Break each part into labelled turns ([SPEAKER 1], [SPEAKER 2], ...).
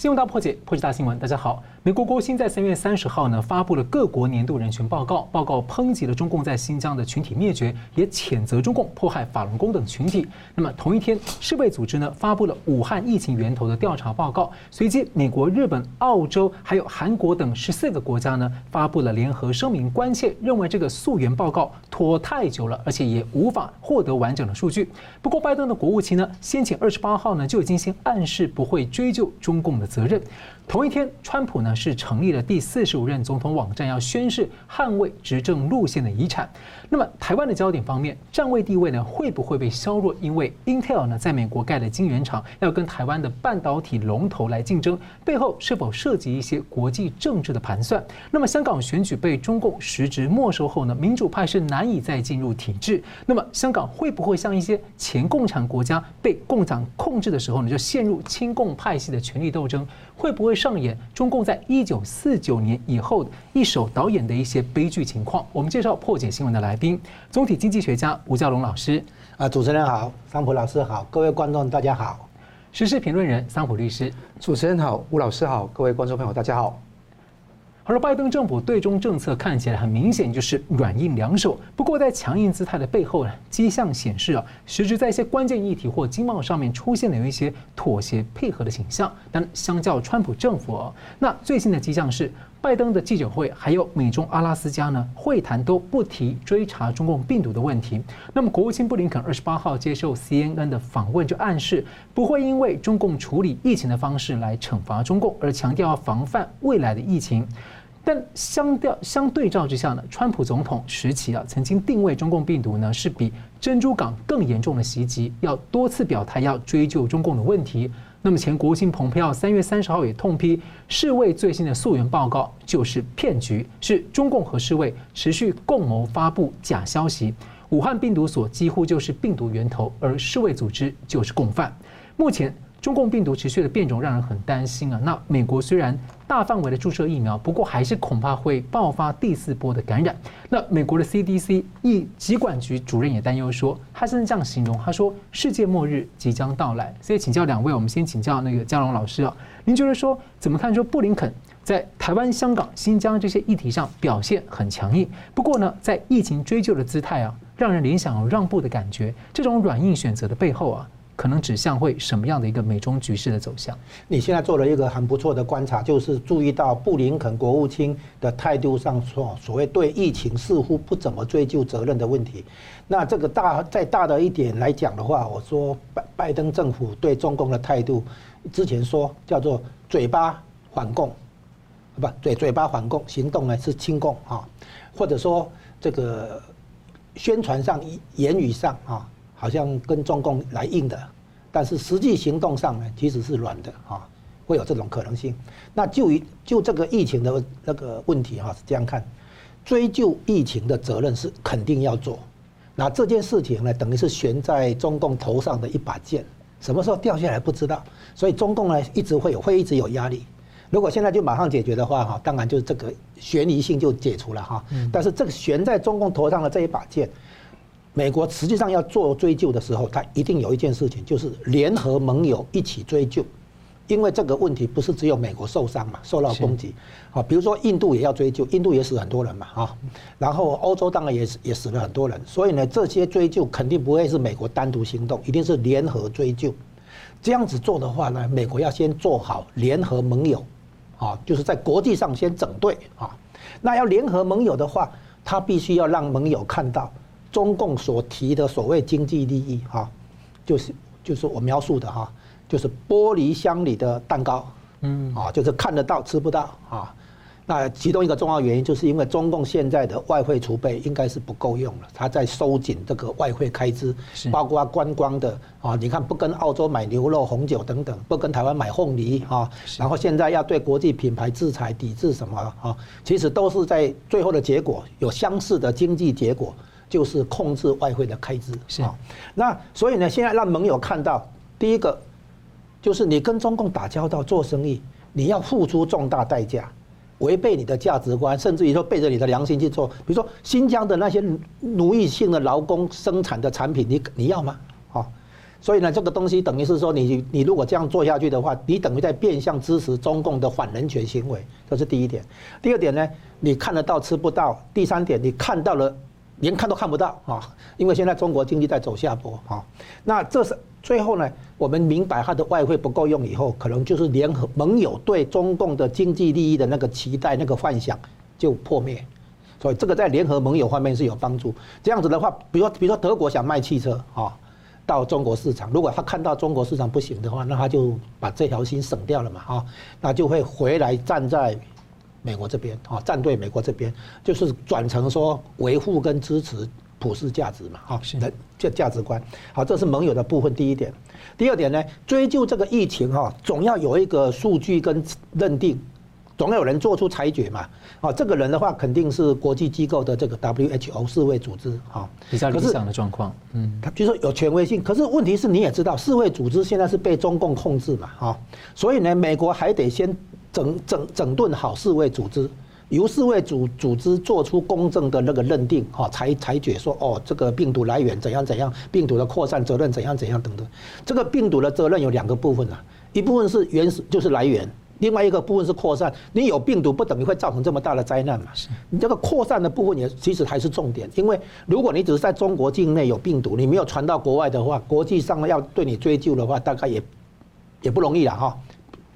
[SPEAKER 1] 新闻大破解，破解大新闻。大家好，美国国务卿在三月三十号呢发布了各国年度人权报告，报告抨击了中共在新疆的群体灭绝，也谴责中共迫害法轮功等群体。那么同一天，世卫组织呢发布了武汉疫情源头的调查报告。随即，美国、日本、澳洲还有韩国等十四个国家呢发布了联合声明，关切认为这个溯源报告拖太久了，而且也无法获得完整的数据。不过，拜登的国务卿呢先前二十八号呢就已经先暗示不会追究中共的责任。同一天，川普呢是成立了第四十五任总统网站，要宣誓捍卫执政路线的遗产。那么，台湾的焦点方面，站位地位呢会不会被削弱？因为 Intel 呢在美国盖了晶圆厂，要跟台湾的半导体龙头来竞争，背后是否涉及一些国际政治的盘算？那么，香港选举被中共实质没收后呢，民主派是难以再进入体制。那么，香港会不会像一些前共产国家被共产控制的时候呢，就陷入亲共派系的权力斗争？会不会上演中共在一九四九年以后一手导演的一些悲剧情况？我们介绍破解新闻的来宾，总体经济学家吴兆龙老师。
[SPEAKER 2] 啊，主持人好，桑普老师好，各位观众大家好。
[SPEAKER 1] 时事评论人桑普律师，
[SPEAKER 3] 主持人好，吴老师好，各位观众朋友大家好。
[SPEAKER 1] 而拜登政府对中政策看起来很明显就是软硬两手，不过在强硬姿态的背后呢，迹象显示啊，实质在一些关键议题或经贸上面出现了有一些妥协配合的倾向。但相较川普政府，那最新的迹象是，拜登的记者会还有美中阿拉斯加呢会谈都不提追查中共病毒的问题。那么国务卿布林肯二十八号接受 CNN 的访问就暗示，不会因为中共处理疫情的方式来惩罚中共，而强调要防范未来的疫情。但相调相对照之下呢，川普总统时期啊，曾经定位中共病毒呢是比珍珠港更严重的袭击，要多次表态要追究中共的问题。那么前国务卿蓬佩奥三月三十号也痛批世卫最新的溯源报告就是骗局，是中共和世卫持续共谋发布假消息。武汉病毒所几乎就是病毒源头，而世卫组织就是共犯。目前。中共病毒持续的变种让人很担心啊！那美国虽然大范围的注射疫苗，不过还是恐怕会爆发第四波的感染。那美国的 CDC 疫疾管局主任也担忧说，他甚至这样形容，他说世界末日即将到来。所以请教两位，我们先请教那个教龙老师啊，您觉得说怎么看？说布林肯在台湾、香港、新疆这些议题上表现很强硬，不过呢，在疫情追究的姿态啊，让人联想有让步的感觉。这种软硬选择的背后啊。可能指向会什么样的一个美中局势的走向？
[SPEAKER 2] 你现在做了一个很不错的观察，就是注意到布林肯国务卿的态度上说，所谓对疫情似乎不怎么追究责任的问题。那这个大再大的一点来讲的话，我说拜拜登政府对中共的态度，之前说叫做嘴巴反共，不嘴嘴巴反共，行动呢是亲共啊，或者说这个宣传上言语上啊。好像跟中共来硬的，但是实际行动上呢，其实是软的啊，会有这种可能性。那就于就这个疫情的那个问题哈，是这样看，追究疫情的责任是肯定要做。那这件事情呢，等于是悬在中共头上的一把剑，什么时候掉下来不知道。所以中共呢，一直会有会一直有压力。如果现在就马上解决的话哈，当然就这个悬疑性就解除了哈。但是这个悬在中共头上的这一把剑。美国实际上要做追究的时候，他一定有一件事情，就是联合盟友一起追究，因为这个问题不是只有美国受伤嘛，受到攻击，好，比如说印度也要追究，印度也死很多人嘛，啊，然后欧洲当然也也死了很多人，所以呢，这些追究肯定不会是美国单独行动，一定是联合追究。这样子做的话呢，美国要先做好联合盟友，啊，就是在国际上先整队啊，那要联合盟友的话，他必须要让盟友看到。中共所提的所谓经济利益，哈，就是就是我描述的哈，就是玻璃箱里的蛋糕，嗯，啊，就是看得到吃不到啊。那其中一个重要原因，就是因为中共现在的外汇储备应该是不够用了，他在收紧这个外汇开支，包括观光的啊，你看不跟澳洲买牛肉、红酒等等，不跟台湾买凤梨啊，然后现在要对国际品牌制裁、抵制什么啊，其实都是在最后的结果有相似的经济结果。就是控制外汇的开支，是啊。那所以呢，现在让盟友看到，第一个就是你跟中共打交道做生意，你要付出重大代价，违背你的价值观，甚至于说背着你的良心去做。比如说新疆的那些奴役性的劳工生产的产品，你你要吗？啊，所以呢，这个东西等于是说你，你你如果这样做下去的话，你等于在变相支持中共的反人权行为，这是第一点。第二点呢，你看得到吃不到；第三点，你看到了连看都看不到啊，因为现在中国经济在走下坡啊。那这是最后呢，我们明白它的外汇不够用以后，可能就是联合盟友对中共的经济利益的那个期待、那个幻想就破灭。所以这个在联合盟友方面是有帮助。这样子的话，比如说比如说德国想卖汽车啊，到中国市场，如果他看到中国市场不行的话，那他就把这条心省掉了嘛啊，那就会回来站在美国这边啊，站队美国这边，就是转成说维护跟支持普世价值嘛啊，的这价值观。好，这是盟友的部分。第一点，第二点呢，追究这个疫情哈，总要有一个数据跟认定。总有人做出裁决嘛？啊，这个人的话肯定是国际机构的这个 WHO 世卫组织啊，
[SPEAKER 1] 比较理想的状况。嗯，
[SPEAKER 2] 他就说有权威性，可是问题是你也知道，世卫组织现在是被中共控制嘛？啊，所以呢，美国还得先整整整顿好世卫组织，由世卫组组织做出公正的那个认定，哈，裁裁决说哦，这个病毒来源怎样怎样，病毒的扩散责任怎样怎样等等。这个病毒的责任有两个部分啊，一部分是原始，就是来源。另外一个部分是扩散，你有病毒不等于会造成这么大的灾难嘛？你这个扩散的部分也其实还是重点，因为如果你只是在中国境内有病毒，你没有传到国外的话，国际上要对你追究的话，大概也也不容易了哈，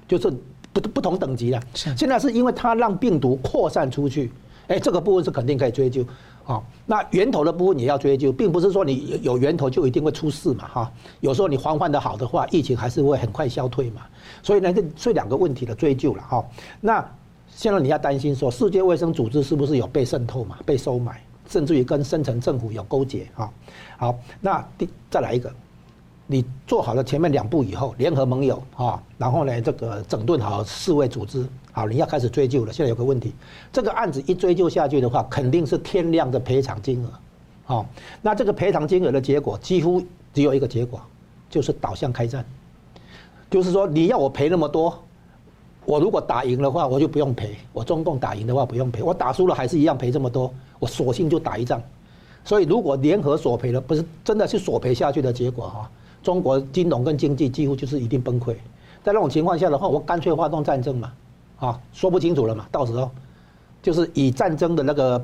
[SPEAKER 2] 就是不不同等级的。现在是因为它让病毒扩散出去，哎，这个部分是肯定可以追究。啊，那源头的部分也要追究，并不是说你有源头就一定会出事嘛，哈。有时候你防范的好的话，疫情还是会很快消退嘛。所以呢，这这两个问题的追究了哈。那现在你要担心说，世界卫生组织是不是有被渗透嘛，被收买，甚至于跟深层政府有勾结哈？好，那第再来一个。你做好了前面两步以后，联合盟友啊，然后呢，这个整顿好世卫组织，好，你要开始追究了。现在有个问题，这个案子一追究下去的话，肯定是天量的赔偿金额，好，那这个赔偿金额的结果几乎只有一个结果，就是导向开战，就是说你要我赔那么多，我如果打赢的话，我就不用赔；我中共打赢的话不用赔；我打输了还是一样赔这么多，我索性就打一仗。所以如果联合索赔了，不是真的是索赔下去的结果哈。中国金融跟经济几乎就是一定崩溃，在那种情况下的话，我干脆发动战争嘛，啊，说不清楚了嘛，到时候就是以战争的那个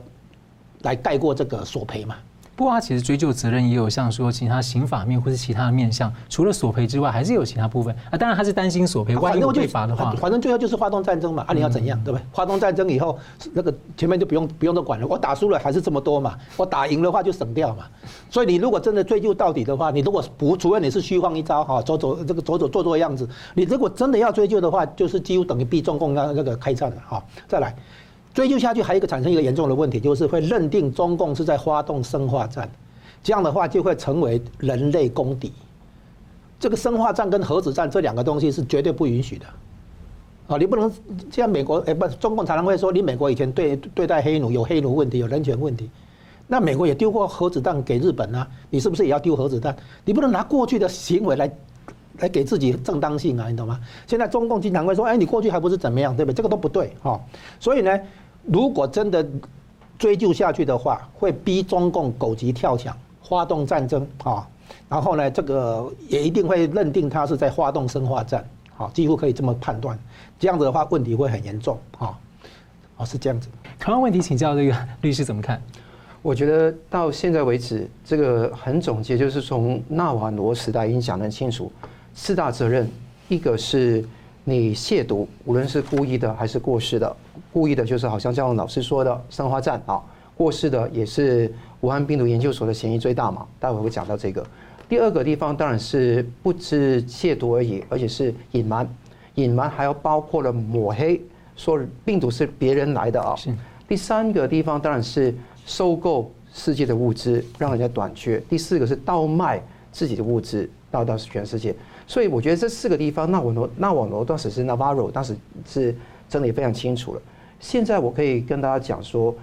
[SPEAKER 2] 来盖过这个索赔嘛。
[SPEAKER 1] 不过，他其实追究责任也有像说其他刑法面或是其他的面向，除了索赔之外，还是有其他部分啊。当然，他是担心索赔万一被罚的话，
[SPEAKER 2] 反正最后就是发动战争嘛。啊，你要怎样，对不对？发动战争以后，那个前面就不用不用都管了。我打输了还是这么多嘛，我打赢的话就省掉嘛。所以你如果真的追究到底的话，你如果不，除非你是虚晃一招哈，走走这个走走做做样子，你如果真的要追究的话，就是几乎等于逼中共那那个开战了哈。再来。追究下去，还有一个产生一个严重的问题，就是会认定中共是在发动生化战，这样的话就会成为人类公敌。这个生化战跟核子战这两个东西是绝对不允许的。啊，你不能像美国，哎，不，中共常常会说，你美国以前对对待黑奴有黑奴问题，有人权问题，那美国也丢过核子弹给日本啊，你是不是也要丢核子弹？你不能拿过去的行为来来给自己正当性啊，你懂吗？现在中共经常会说，哎，你过去还不是怎么样，对不对？这个都不对，哈。所以呢。如果真的追究下去的话，会逼中共狗急跳墙，发动战争啊！然后呢，这个也一定会认定他是在发动生化战，啊，几乎可以这么判断。这样子的话，问题会很严重啊！哦，是这样子。
[SPEAKER 1] 同样问题，请教这个律师怎么看？
[SPEAKER 3] 我觉得到现在为止，这个很总结，就是从纳瓦罗时代已经讲得很清楚，四大责任，一个是。你亵渎，无论是故意的还是过失的，故意的就是好像像老师说的生化战啊，过失的也是武汉病毒研究所的嫌疑最大嘛。待会会讲到这个。第二个地方当然是不止亵渎而已，而且是隐瞒，隐瞒还要包括了抹黑，说病毒是别人来的啊。是。第三个地方当然是收购世界的物资，让人家短缺。第四个是倒卖自己的物资，到到全世界。所以我觉得这四个地方，纳瓦罗纳瓦罗当时是 Navarro，当时是真的也非常清楚了。现在我可以跟大家讲说，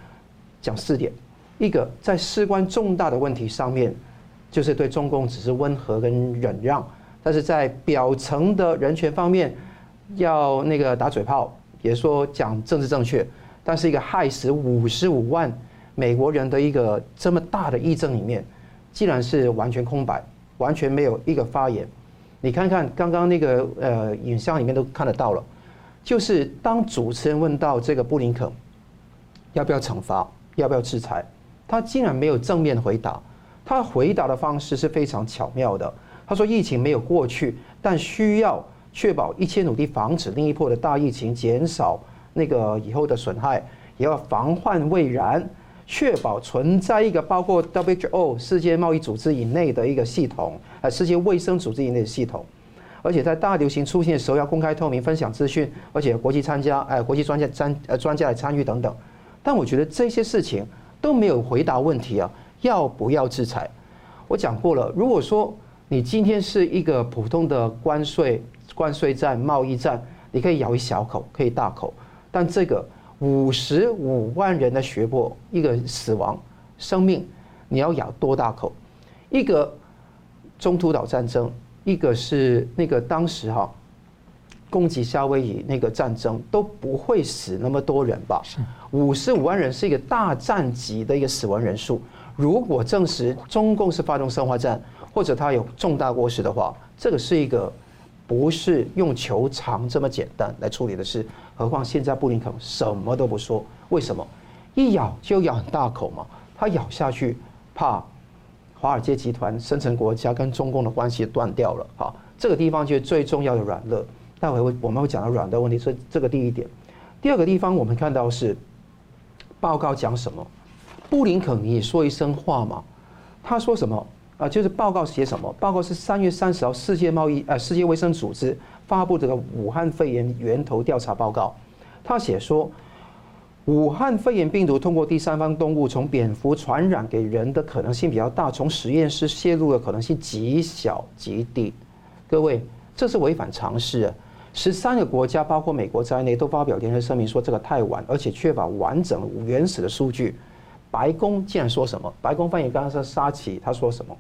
[SPEAKER 3] 讲四点：一个在事关重大的问题上面，就是对中共只是温和跟忍让；但是在表层的人权方面，要那个打嘴炮，也说讲政治正确。但是一个害死五十五万美国人的一个这么大的议政里面，既然是完全空白。完全没有一个发言。你看看刚刚那个呃影像里面都看得到了，就是当主持人问到这个布林肯要不要惩罚、要不要制裁，他竟然没有正面回答。他回答的方式是非常巧妙的。他说：“疫情没有过去，但需要确保一切努力防止另一波的大疫情，减少那个以后的损害，也要防患未然，确保存在一个包括 WHO 世界贸易组织以内的一个系统，呃，世界卫生组织以内的系统，而且在大流行出现的时候要公开透明分享资讯，而且国际参加，哎，国际专家参呃专家来参与等等。但我觉得这些事情都没有回答问题啊。”要不要制裁？我讲过了。如果说你今天是一个普通的关税、关税战、贸易战，你可以咬一小口，可以大口。但这个五十五万人的血泊，一个死亡生命，你要咬多大口？一个中途岛战争，一个是那个当时哈攻击夏威夷那个战争，都不会死那么多人吧？五十五万人是一个大战级的一个死亡人数。如果证实中共是发动生化战，或者他有重大过失的话，这个是一个不是用求偿这么简单来处理的事。何况现在布林肯什么都不说，为什么？一咬就咬很大口嘛，他咬下去怕华尔街集团、深层国家跟中共的关系断掉了。好，这个地方就是最重要的软肋。待会我们会讲到软的问题，所以这个第一点。第二个地方我们看到是报告讲什么？布林肯，你说一声话嘛？他说什么啊？就是报告写什么？报告是三月三十号世界贸易呃世界卫生组织发布这个武汉肺炎源头调查报告。他写说，武汉肺炎病毒通过第三方动物从蝙蝠传染给人的可能性比较大，从实验室泄露的可能性极小极低。各位，这是违反常识啊！十三个国家，包括美国在内，都发表联合声明说这个太晚，而且缺乏完整原始的数据。白宫竟然说什么？白宫发言刚刚说沙奇，他说什么？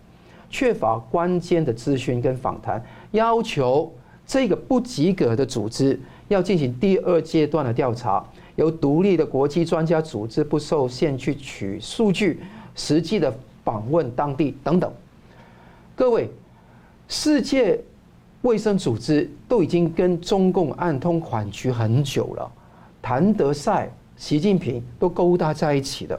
[SPEAKER 3] 缺乏关键的资讯跟访谈，要求这个不及格的组织要进行第二阶段的调查，由独立的国际专家组织不受限去取数据，实际的访问当地等等。各位，世界卫生组织都已经跟中共暗通款曲很久了，谭德赛、习近平都勾搭在一起的。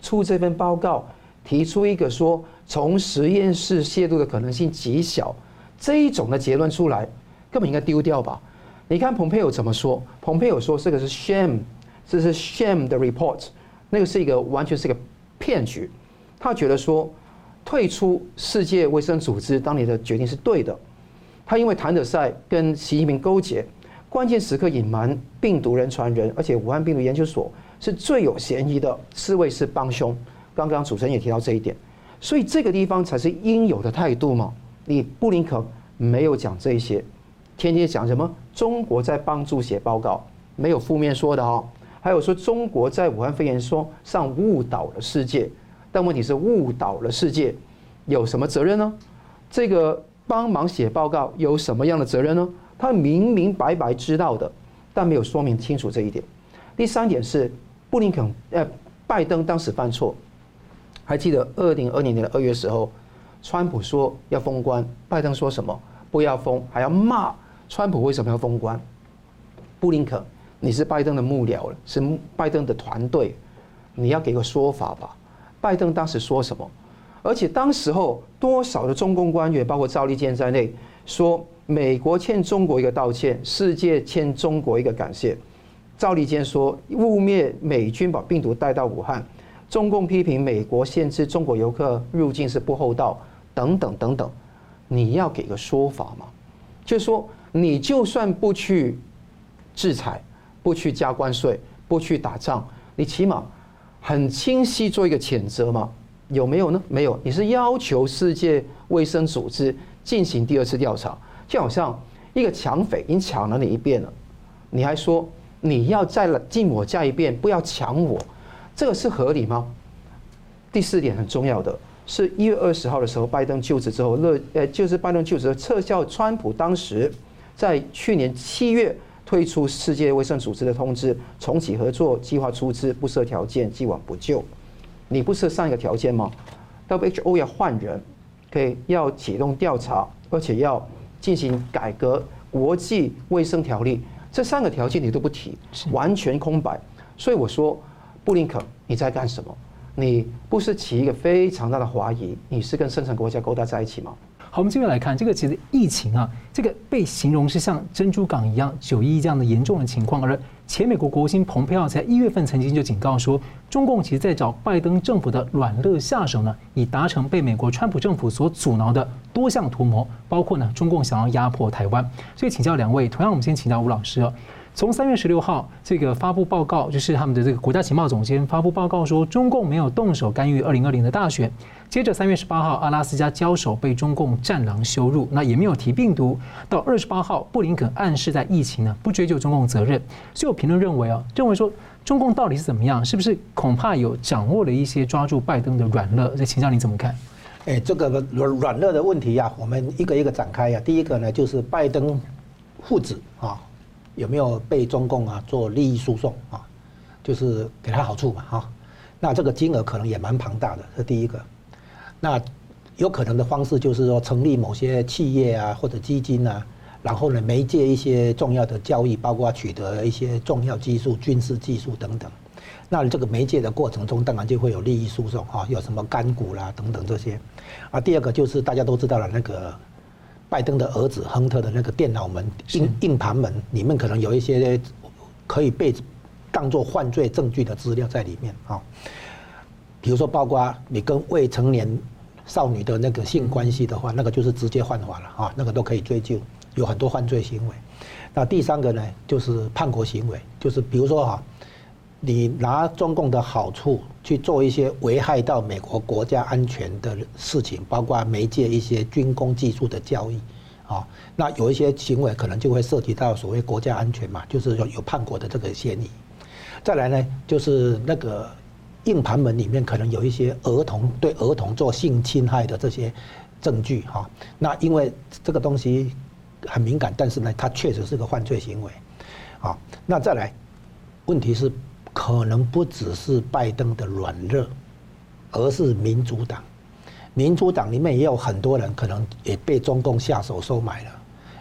[SPEAKER 3] 出这份报告，提出一个说从实验室泄露的可能性极小，这一种的结论出来，根本应该丢掉吧？你看蓬佩奥怎么说？蓬佩奥说这个是 shame，这是 shame 的 report，那个是一个完全是一个骗局。他觉得说退出世界卫生组织当年的决定是对的。他因为谭德塞跟习近平勾结，关键时刻隐瞒病毒人传人，而且武汉病毒研究所。是最有嫌疑的，四位是帮凶。刚刚主持人也提到这一点，所以这个地方才是应有的态度嘛。你布林肯没有讲这些，天天讲什么？中国在帮助写报告，没有负面说的哦。还有说中国在武汉肺炎说上误导了世界，但问题是误导了世界有什么责任呢？这个帮忙写报告有什么样的责任呢？他明明白白知道的，但没有说明清楚这一点。第三点是。布林肯，呃，拜登当时犯错，还记得二零二零年的二月时候，川普说要封关，拜登说什么？不要封，还要骂川普为什么要封关？布林肯，你是拜登的幕僚了，是拜登的团队，你要给个说法吧。拜登当时说什么？而且当时候多少的中共官员，包括赵立坚在内，说美国欠中国一个道歉，世界欠中国一个感谢。赵立坚说：“污蔑美军把病毒带到武汉，中共批评美国限制中国游客入境是不厚道，等等等等。你要给个说法吗？就是说，你就算不去制裁，不去加关税，不去打仗，你起码很清晰做一个谴责嘛？有没有呢？没有。你是要求世界卫生组织进行第二次调查，就好像一个抢匪已经抢了你一遍了，你还说。”你要再来进我家一遍，不要抢我，这个是合理吗？第四点很重要的是，一月二十号的时候，拜登就职之后，乐呃就是拜登就职撤销川普当时在去年七月退出世界卫生组织的通知，重启合作计划出资，不设条件，既往不咎。你不设上一个条件吗？WHO 要换人，可以要启动调查，而且要进行改革国际卫生条例，这三个条件你都不提，完全空白。所以我说，布林肯你在干什么？你不是起一个非常大的怀疑，你是跟生产国家勾搭在一起吗？
[SPEAKER 1] 好，我们接着来看这个，其实疫情啊，这个被形容是像珍珠港一样九一这样的严重的情况。而前美国国务卿蓬佩奥在一月份曾经就警告说，中共其实在找拜登政府的软肋下手呢，以达成被美国川普政府所阻挠的多项图谋，包括呢中共想要压迫台湾。所以请教两位，同样我们先请教吴老师哦。从三月十六号这个发布报告，就是他们的这个国家情报总监发布报告说，中共没有动手干预二零二零的大选。接着三月十八号，阿拉斯加交手被中共战狼羞辱，那也没有提病毒。到二十八号，布林肯暗示在疫情呢不追究中共责任。所以有评论认为啊，认为说中共到底是怎么样？是不是恐怕有掌握了一些抓住拜登的软肋？这请教你怎么看？
[SPEAKER 2] 哎，这个软软肋的问题呀，我们一个一个展开呀。第一个呢，就是拜登父子啊。有没有被中共啊做利益输送啊？就是给他好处嘛哈。那这个金额可能也蛮庞大的，这第一个。那有可能的方式就是说成立某些企业啊或者基金啊，然后呢媒介一些重要的交易，包括取得一些重要技术、军事技术等等。那这个媒介的过程中，当然就会有利益输送啊，有什么干股啦等等这些。啊，第二个就是大家都知道了那个。拜登的儿子亨特的那个电脑门硬硬盘门里面可能有一些可以被当作犯罪证据的资料在里面啊，比如说包括你跟未成年少女的那个性关系的话，那个就是直接犯法了啊，那个都可以追究，有很多犯罪行为。那第三个呢，就是叛国行为，就是比如说哈。你拿中共的好处去做一些危害到美国国家安全的事情，包括媒介一些军工技术的交易，啊，那有一些行为可能就会涉及到所谓国家安全嘛，就是有有叛国的这个嫌疑。再来呢，就是那个硬盘门里面可能有一些儿童对儿童做性侵害的这些证据哈，那因为这个东西很敏感，但是呢，它确实是个犯罪行为，啊，那再来，问题是。可能不只是拜登的软弱，而是民主党。民主党里面也有很多人可能也被中共下手收买了，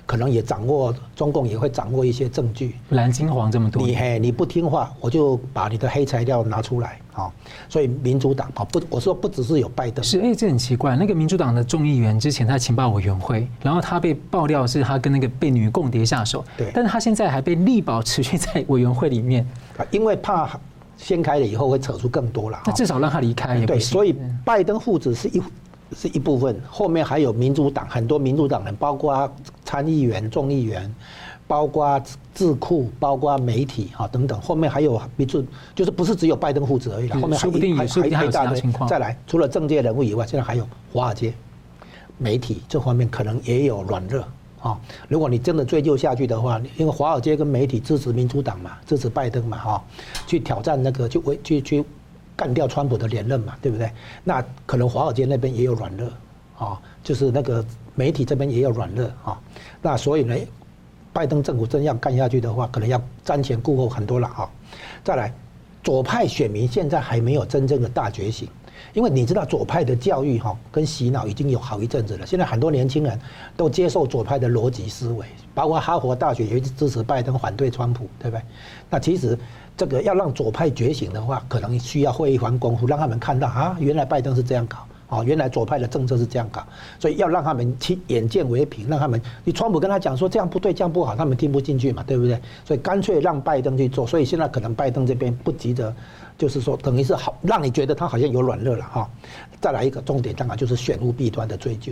[SPEAKER 2] 可能也掌握中共也会掌握一些证据。
[SPEAKER 1] 蓝金黄这么多，
[SPEAKER 2] 你嘿你不听话，我就把你的黑材料拿出来啊！所以民主党啊不，我说不只是有拜登。
[SPEAKER 1] 是哎，这很奇怪。那个民主党的众议员之前他情报委员会，然后他被爆料是他跟那个被女共谍下手，对，但是他现在还被力保持续在委员会里面。
[SPEAKER 2] 因为怕掀开了以后会扯出更多了，
[SPEAKER 1] 那至少让他离开也
[SPEAKER 2] 所以拜登父子是一是一部分，后面还有民主党很多民主党人，包括参议员、众议员，包括智库，包括媒体啊等等，后面还有民主，就是不是只有拜登父子而已了，后面还有还还有其他情况。再来，除了政界人物以外，现在还有华尔街媒体这方面可能也有软弱。啊，如果你真的追究下去的话，因为华尔街跟媒体支持民主党嘛，支持拜登嘛，哈，去挑战那个，去为去去干掉川普的连任嘛，对不对？那可能华尔街那边也有软肋，啊，就是那个媒体这边也有软肋，啊，那所以呢，拜登政府真要干下去的话，可能要瞻前顾后很多了，哈。再来，左派选民现在还没有真正的大觉醒。因为你知道左派的教育哈跟洗脑已经有好一阵子了，现在很多年轻人都接受左派的逻辑思维，包括哈佛大学也支持拜登，反对川普，对不对？那其实这个要让左派觉醒的话，可能需要会一番功夫，让他们看到啊，原来拜登是这样搞，啊，原来左派的政策是这样搞，所以要让他们亲眼见为凭，让他们你川普跟他讲说这样不对，这样不好，他们听不进去嘛，对不对？所以干脆让拜登去做，所以现在可能拜登这边不急着。就是说，等于是好让你觉得他好像有软肋了哈。再来一个重点，当然就是选务弊端的追究。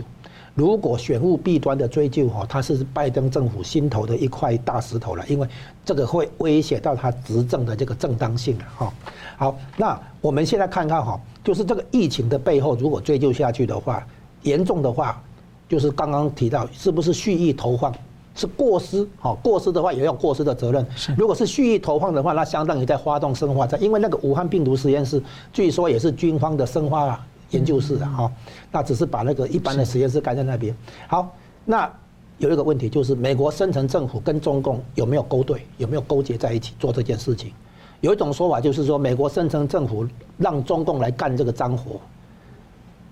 [SPEAKER 2] 如果选务弊端的追究哈，它是拜登政府心头的一块大石头了，因为这个会威胁到他执政的这个正当性了哈。好，那我们现在看看哈，就是这个疫情的背后，如果追究下去的话，严重的话，就是刚刚提到是不是蓄意投放？是过失，好过失的话也有过失的责任。如果是蓄意投放的话，那相当于在发动生化战，因为那个武汉病毒实验室据说也是军方的生化研究室的哈，那只是把那个一般的实验室盖在那边。好，那有一个问题就是美国深层政府跟中共有没有勾兑，有没有勾结在一起做这件事情？有一种说法就是说，美国深层政府让中共来干这个脏活。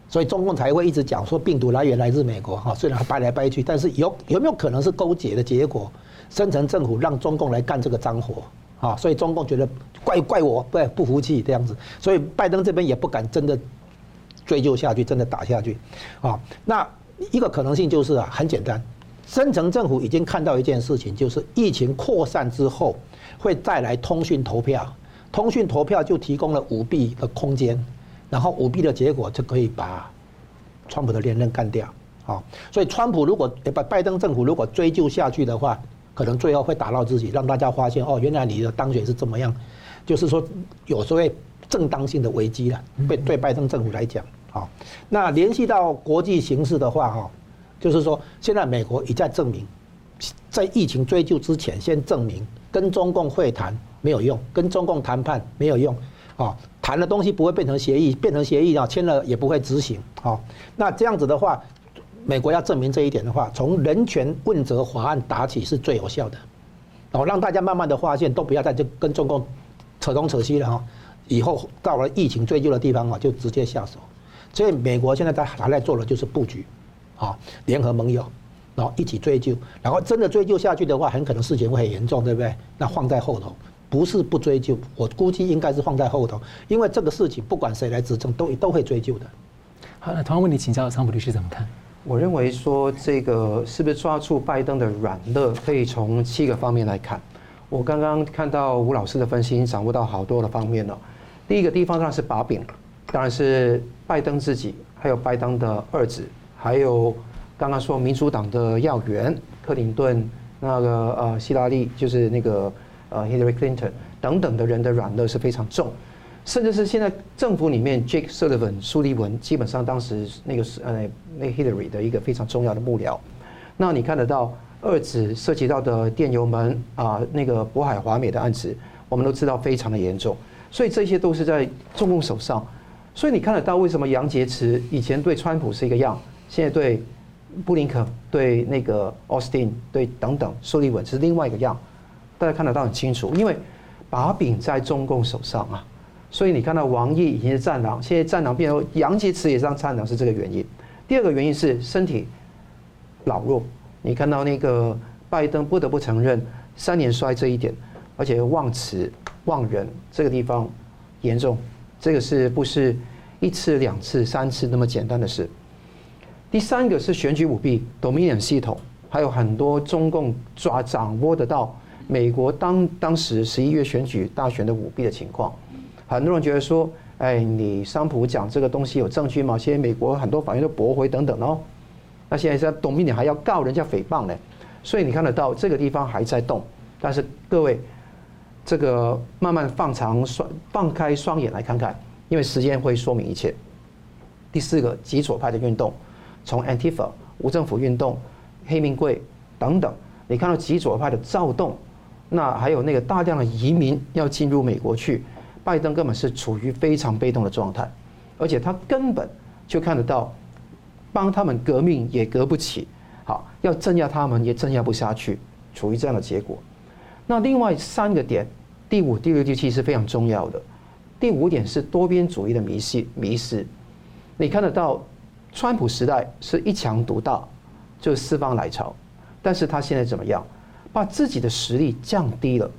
[SPEAKER 2] 所以中共才会一直讲说病毒来源来自美国哈。虽然掰来掰去，但是有有没有可能是勾结的结果？深层政府让中共来干这个脏活啊，所以中共觉得怪怪我不不服气这样子，所以拜登这边也不敢真的追究下去，真的打下去啊。那一个可能性就是啊，很简单，深层政府已经看到一件事情，就是疫情扩散之后会带来通讯投票，通讯投票就提供了舞弊的空间，然后舞弊的结果就可以把川普的连任干掉啊。所以川普如果把拜登政府如果追究下去的话，可能最后会打到自己，让大家发现哦，原来你的当选是怎么样，就是说有所谓正当性的危机了。对对，拜登政府来讲，好，那联系到国际形势的话，哈，就是说现在美国已在证明，在疫情追究之前，先证明跟中共会谈没有用，跟中共谈判没有用，啊，谈的东西不会变成协议，变成协议啊，签了也不会执行，啊，那这样子的话。美国要证明这一点的话，从人权问责法案打起是最有效的，哦，让大家慢慢的发现，都不要再就跟中共扯东扯西了哈。以后到了疫情追究的地方啊，就直接下手。所以美国现在在还在做的就是布局，啊，联合盟友，然后一起追究。然后真的追究下去的话，很可能事情会很严重，对不对？那放在后头，不是不追究，我估计应该是放在后头，因为这个事情不管谁来执政，都都会追究的。
[SPEAKER 1] 好，那同样问你请教桑普律师怎么看？
[SPEAKER 3] 我认为说这个是不是抓住拜登的软肋，可以从七个方面来看。我刚刚看到吴老师的分析，掌握到好多的方面了。第一个地方当然是把柄，当然是拜登自己，还有拜登的二子，还有刚刚说民主党的要员克林顿，那个呃希拉里就是那个呃 Hillary Clinton 等等的人的软肋是非常重。甚至是现在政府里面，Jake Sullivan 苏利文基本上当时那个是呃那 Hillary 的一个非常重要的幕僚。那你看得到二子涉及到的电邮门啊，那个渤海华美的案子，我们都知道非常的严重。所以这些都是在中共手上。所以你看得到为什么杨洁篪以前对川普是一个样，现在对布林肯、对那个奥斯汀、对等等苏利文是另外一个样，大家看得到很清楚，因为把柄在中共手上啊。所以你看到王毅已经是战狼，现在战狼变成杨洁篪也是战狼，是这个原因。第二个原因是身体老弱，你看到那个拜登不得不承认三年衰这一点，而且忘词忘人这个地方严重，这个是不是一次两次三次那么简单的事？第三个是选举舞弊，Dominion 系统，还有很多中共抓掌握得到美国当当时十一月选举大选的舞弊的情况。很多人觉得说，哎，你桑普讲这个东西有证据吗？现在美国很多法院都驳回等等哦。那现在是董秘，你还要告人家诽谤呢？所以你看得到这个地方还在动。但是各位，这个慢慢放长双放开双眼来看看，因为时间会说明一切。第四个极左派的运动，从 Antifa 无政府运动、黑名贵等等，你看到极左派的躁动，那还有那个大量的移民要进入美国去。拜登根本是处于非常被动的状态，而且他根本就看得到，帮他们革命也革不起，好，要镇压他们也镇压不下去，处于这样的结果。那另外三个点，第五、第六、第七是非常重要的。第五点是多边主义的迷信迷失，你看得到，川普时代是一强独大，就是四方来朝，但是他现在怎么样？把自己的实力降低了，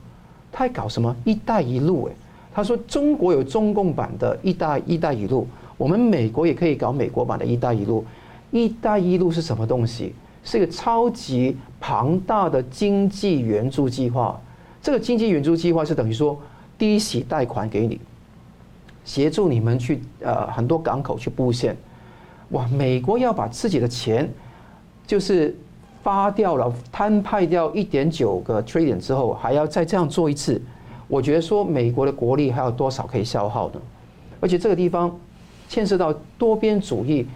[SPEAKER 3] 他还搞什么“一带一路”哎？他说：“中国有中共版的一带一带一路，我们美国也可以搞美国版的一带一路。一带一路是什么东西？是一个超级庞大的经济援助计划。这个经济援助计划是等于说低息贷款给你，协助你们去呃很多港口去布线。哇，美国要把自己的钱就是发掉了，摊派掉一点九个 trillion 之后，还要再这样做一次。”我觉得说美国的国力还有多少可以消耗的，而且这个地方牵涉到多边主义。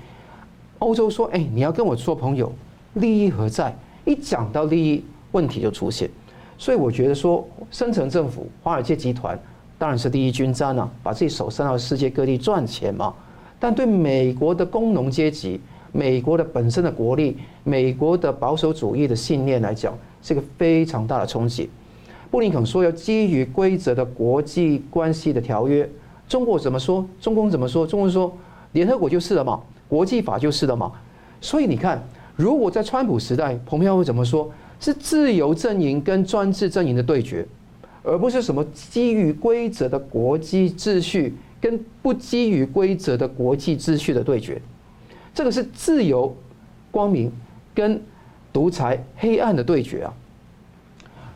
[SPEAKER 3] 欧洲说：“哎，你要跟我做朋友，利益何在？”一讲到利益，问题就出现。所以我觉得说，深层政府、华尔街集团当然是利益均沾啊，把自己手伸到世界各地赚钱嘛。但对美国的工农阶级、美国的本身的国力、美国的保守主义的信念来讲，是一个非常大的冲击。布林肯说要基于规则的国际关系的条约，中国怎么说？中共怎么说？中共说联合国就是了嘛，国际法就是了嘛。所以你看，如果在川普时代，蓬佩奥会怎么说？是自由阵营跟专制阵营的对决，而不是什么基于规则的国际秩序跟不基于规则的国际秩序的对决。这个是自由、光明跟独裁、黑暗的对决啊！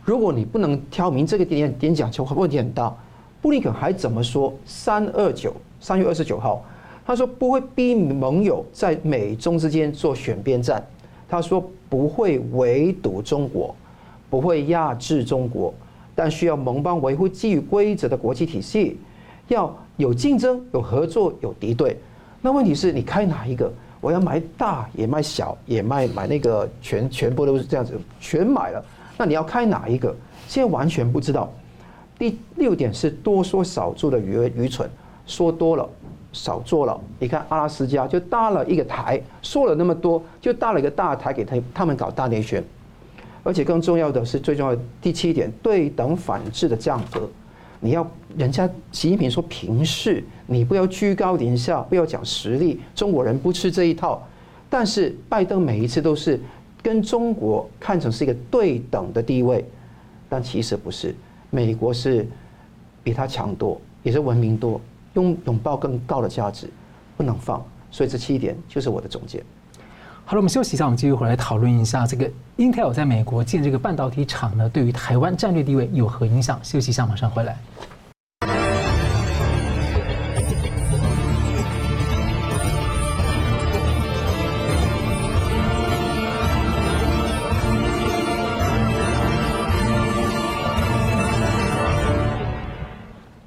[SPEAKER 3] 如果你不能挑明这个点点讲，就问题很大。布林肯还怎么说？三二九三月二十九号，他说不会逼盟友在美中之间做选边站。他说不会围堵中国，不会压制中国，但需要盟邦维护基于规则的国际体系，要有竞争、有合作、有敌对。那问题是你开哪一个？我要买大也买小也买买那个全全部都是这样子全买了。那你要开哪一个？现在完全不知道。第六点是多说少做的愚愚蠢，说多了。少做了，你看阿拉斯加就搭了一个台，说了那么多，就搭了一个大台给他他们搞大内宣，而且更重要的是，最重要第七点，对等反制的降格，你要人家习近平说平视，你不要居高临下，不要讲实力，中国人不吃这一套，但是拜登每一次都是跟中国看成是一个对等的地位，但其实不是，美国是比他强多，也是文明多。拥拥抱更高的价值，不能放。所以这七点就是我的总结。
[SPEAKER 1] 好了，我们休息一下，我们继续回来讨论一下这个 Intel 在美国建这个半导体厂呢，对于台湾战略地位有何影响？休息一下，马上回来。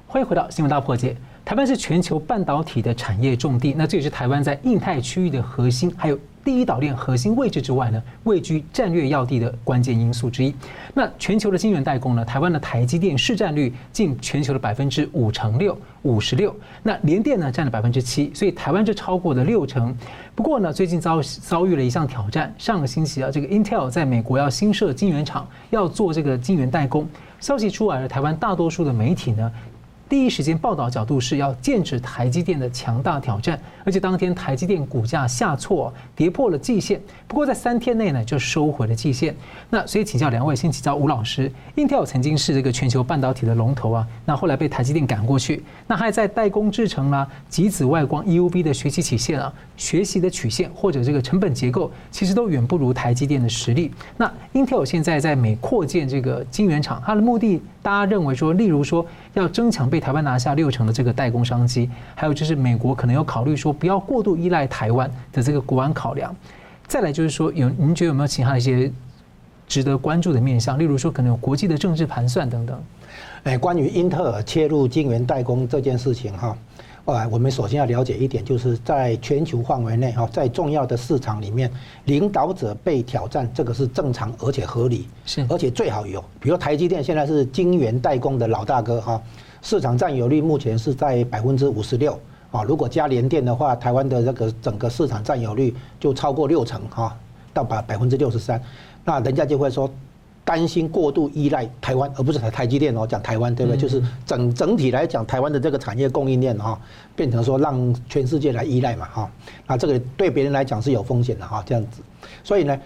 [SPEAKER 1] 欢迎回到新闻大破解。台湾是全球半导体的产业重地，那这也是台湾在印太区域的核心，还有第一岛链核心位置之外呢，位居战略要地的关键因素之一。那全球的晶圆代工呢，台湾的台积电市占率近全球的百分之五成六，五十六。那联电呢占了百分之七，所以台湾就超过了六成。不过呢，最近遭遭遇了一项挑战，上个星期啊，这个 Intel 在美国要新设晶圆厂，要做这个晶圆代工，消息出来了，台湾大多数的媒体呢。第一时间报道角度是要剑指台积电的强大挑战，而且当天台积电股价下挫，跌破了季线。不过在三天内呢，就收回了季线。那所以请教两位，先请教吴老师，Intel 曾经是这个全球半导体的龙头啊，那后来被台积电赶过去，那还在代工制程啦、极紫外光 EUV 的学习曲线啊、学习的曲线或者这个成本结构，其实都远不如台积电的实力。那 Intel 现在在美扩建这个晶圆厂，它的目的，大家认为说，例如说要增强被台湾拿下六成的这个代工商机，还有就是美国可能有考虑说不要过度依赖台湾的这个国安考量。再来就是说，有您觉得有没有其他一些值得关注的面向？例如说可能有国际的政治盘算等等。
[SPEAKER 2] 哎，关于英特尔切入晶圆代工这件事情哈。呃，我们首先要了解一点，就是在全球范围内哈，在重要的市场里面，领导者被挑战，这个是正常而且合理，是而且最好有。比如台积电现在是晶圆代工的老大哥哈，市场占有率目前是在百分之五十六啊。如果加联电的话，台湾的这个整个市场占有率就超过六成哈，到百百分之六十三，那人家就会说。担心过度依赖台湾，而不是台台积电哦，讲台湾对不对？就是整整体来讲，台湾的这个产业供应链哈，变成说让全世界来依赖嘛哈，那这个对别人来讲是有风险的哈，这样子。所以呢，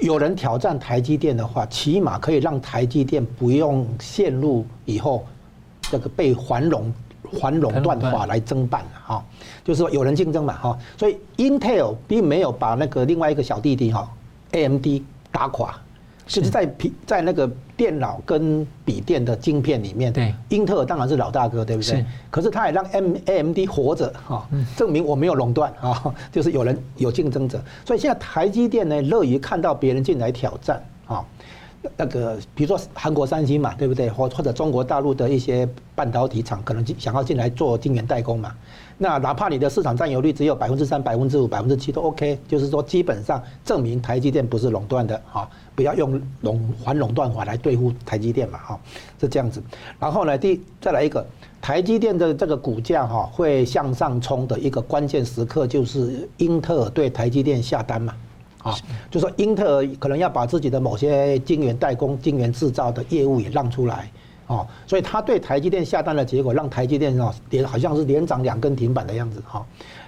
[SPEAKER 2] 有人挑战台积电的话，起码可以让台积电不用陷入以后这个被环垄环垄断法来争办哈，就是说有人竞争嘛哈。所以 Intel 并没有把那个另外一个小弟弟哈 AMD 打垮。就是在平在那个电脑跟笔电的晶片里面，对，英特尔当然是老大哥，对不对？是。可是他也让 M A M D 活着哈，证明我没有垄断啊，就是有人有竞争者。所以现在台积电呢，乐于看到别人进来挑战啊，那个比如说韩国三星嘛，对不对？或或者中国大陆的一些半导体厂，可能想要进来做晶圆代工嘛。那哪怕你的市场占有率只有百分之三、百分之五、百分之七都 OK，就是说基本上证明台积电不是垄断的哈，不要用垄反垄断法来对付台积电嘛哈，是这样子。然后呢，第再来一个，台积电的这个股价哈会向上冲的一个关键时刻，就是英特尔对台积电下单嘛，啊，就说英特尔可能要把自己的某些晶圆代工、晶圆制造的业务也让出来。哦，所以他对台积电下单的结果，让台积电哦连好像是连涨两根停板的样子哈。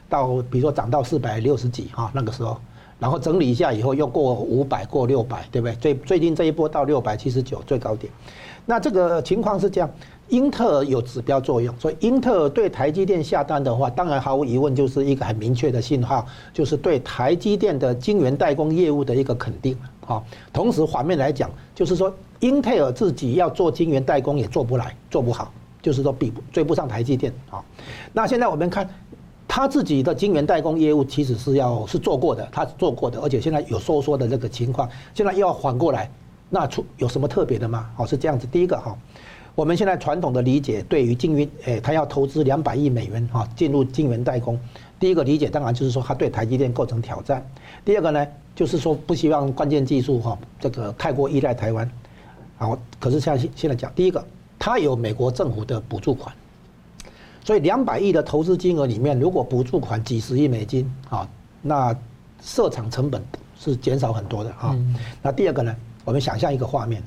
[SPEAKER 2] 到比如说涨到四百六十几哈，那个时候，然后整理一下以后又过五百过六百，对不对？最最近这一波到六百七十九最高点，那这个情况是这样。英特尔有指标作用，所以英特尔对台积电下单的话，当然毫无疑问就是一个很明确的信号，就是对台积电的晶圆代工业务的一个肯定啊。同时反面来讲，就是说英特尔自己要做晶圆代工也做不来，做不好，就是说比追不上台积电啊。那现在我们看他自己的晶圆代工业务其实是要是做过的，他做过的，而且现在有收缩的这个情况，现在又要缓过来，那出有什么特别的吗？哦，是这样子，第一个哈。我们现在传统的理解，对于晶圆，诶，他要投资两百亿美元哈，进入晶圆代工。第一个理解当然就是说，他对台积电构成挑战。第二个呢，就是说不希望关键技术哈，这个太过依赖台湾。好，可是现在现在讲，第一个，他有美国政府的补助款，所以两百亿的投资金额里面，如果补助款几十亿美金啊，那设厂成本是减少很多的啊。那第二个呢，我们想象一个画面。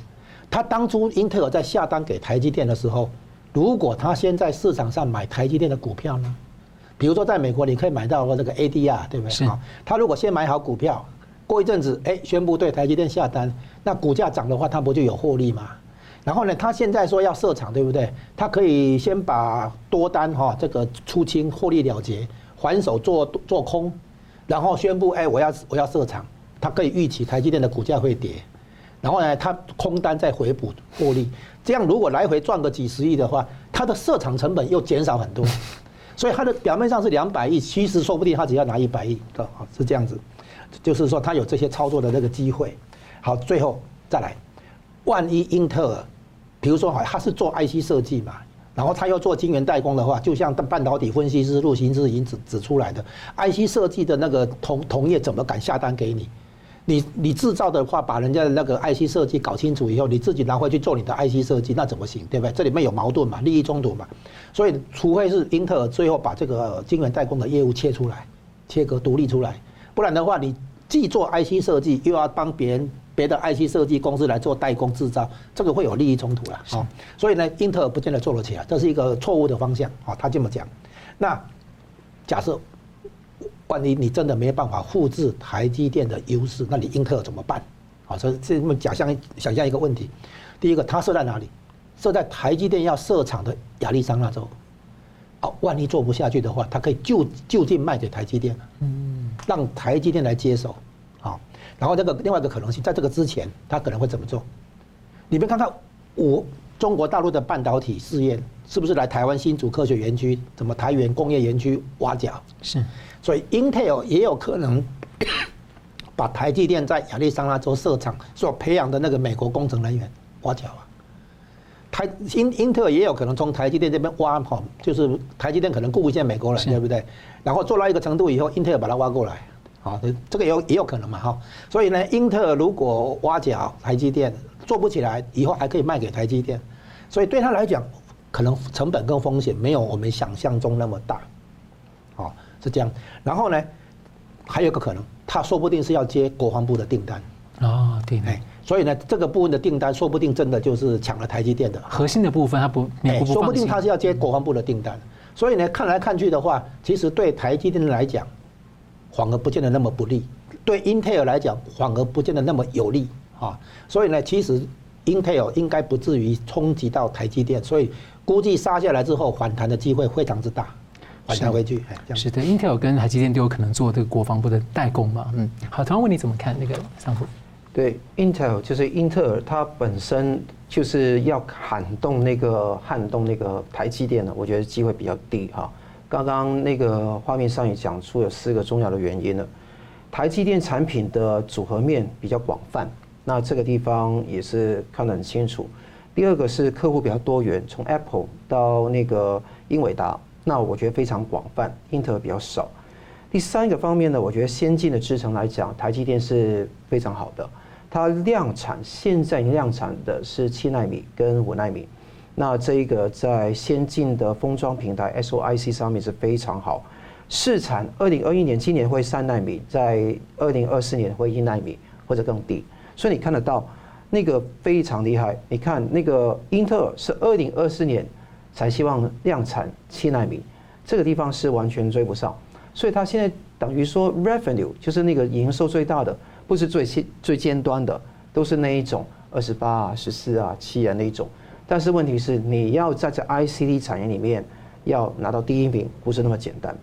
[SPEAKER 2] 他当初英特尔在下单给台积电的时候，如果他先在市场上买台积电的股票呢？比如说在美国你可以买到这个 ADR，对不对？啊，他如果先买好股票，过一阵子，哎，宣布对台积电下单，那股价涨的话，他不就有获利吗？然后呢，他现在说要设厂，对不对？他可以先把多单哈这个出清，获利了结，还手做做空，然后宣布，哎，我要我要设厂，他可以预期台积电的股价会跌。然后呢，他空单再回补获利，这样如果来回赚个几十亿的话，他的设厂成本又减少很多，所以他的表面上是两百亿，其实说不定他只要拿一百亿的，是这样子，就是说他有这些操作的那个机会。好，最后再来，万一英特尔，比如说哈，他是做 IC 设计嘛，然后他又做晶圆代工的话，就像半导体分析师陆行之已经指指出来的，IC 设计的那个同同业怎么敢下单给你？你你制造的话，把人家的那个 IC 设计搞清楚以后，你自己拿回去做你的 IC 设计，那怎么行？对不对？这里面有矛盾嘛，利益冲突嘛。所以，除非是英特尔最后把这个晶圆代工的业务切出来，切割独立出来，不然的话，你既做 IC 设计，又要帮别人别的 IC 设计公司来做代工制造，这个会有利益冲突了啊。所以呢，英特尔不见得做得起来，这是一个错误的方向啊。他这么讲，那假设。万一你真的没办法复制台积电的优势，那你英特尔怎么办？好，所以这么假象想象一个问题，第一个，它设在哪里？设在台积电要设厂的亚利桑那州。好，万一做不下去的话，它可以就就近卖给台积电，嗯，让台积电来接手。好，然后这个另外一个可能性，在这个之前，他可能会怎么做？你们看看我中国大陆的半导体试验，是不是来台湾新竹科学园区、怎么台元工业园区挖角？是。所以，Intel 也有可能把台积电在亚利桑那州设厂所培养的那个美国工程人员挖角啊。台英英特尔也有可能从台积电这边挖哈，就是台积电可能顾一下美国人，对不对？然后做到一个程度以后，英特尔把它挖过来，好，这个有也有可能嘛哈。所以呢，英特尔如果挖角台积电做不起来，以后还可以卖给台积电，所以对他来讲，可能成本跟风险没有我们想象中那么大，好。是这样，然后呢，还有一个可能，他说不定是要接国防部的订单
[SPEAKER 1] 哦，对，哎，
[SPEAKER 2] 所以呢，这个部分的订单说不定真的就是抢了台积电的
[SPEAKER 1] 核心的部分，他不，哎，
[SPEAKER 2] 说不定他是要接国防部的订单，所以呢，看来看去的话，其实对台积电来讲，反而不见得那么不利；对英特尔来讲，反而不见得那么有利啊。所以呢，其实英特尔应该不至于冲击到台积电，所以估计杀下来之后反弹的机会非常之大。反弹回去，
[SPEAKER 1] 是的，Intel 跟台积电都有可能做这个国防部的代工嘛？嗯，好，同样问你怎么看那个上户？
[SPEAKER 3] 对，Intel 就是英特尔，它本身就是要撼动那个撼动那个台积电的，我觉得机会比较低哈。刚刚那个画面上也讲出有四个重要的原因了，台积电产品的组合面比较广泛，那这个地方也是看得很清楚。第二个是客户比较多元，从 Apple 到那个英伟达。那我觉得非常广泛，英特尔比较少。第三个方面呢，我觉得先进的制程来讲，台积电是非常好的。它量产现在量产的是七纳米跟五纳米，那这一个在先进的封装平台 SOIC 上面是非常好。试产二零二一年今年会三纳米，在二零二四年会一纳米或者更低，所以你看得到那个非常厉害。你看那个英特尔是二零二四年。才希望量产七纳米，这个地方是完全追不上。所以它现在等于说 revenue 就是那个营收最大的，不是最最尖端的，都是那一种二十八啊、十四啊、七啊那一种。但是问题是，你要在这 ICT 产业里面要拿到第一名，不是那么简单。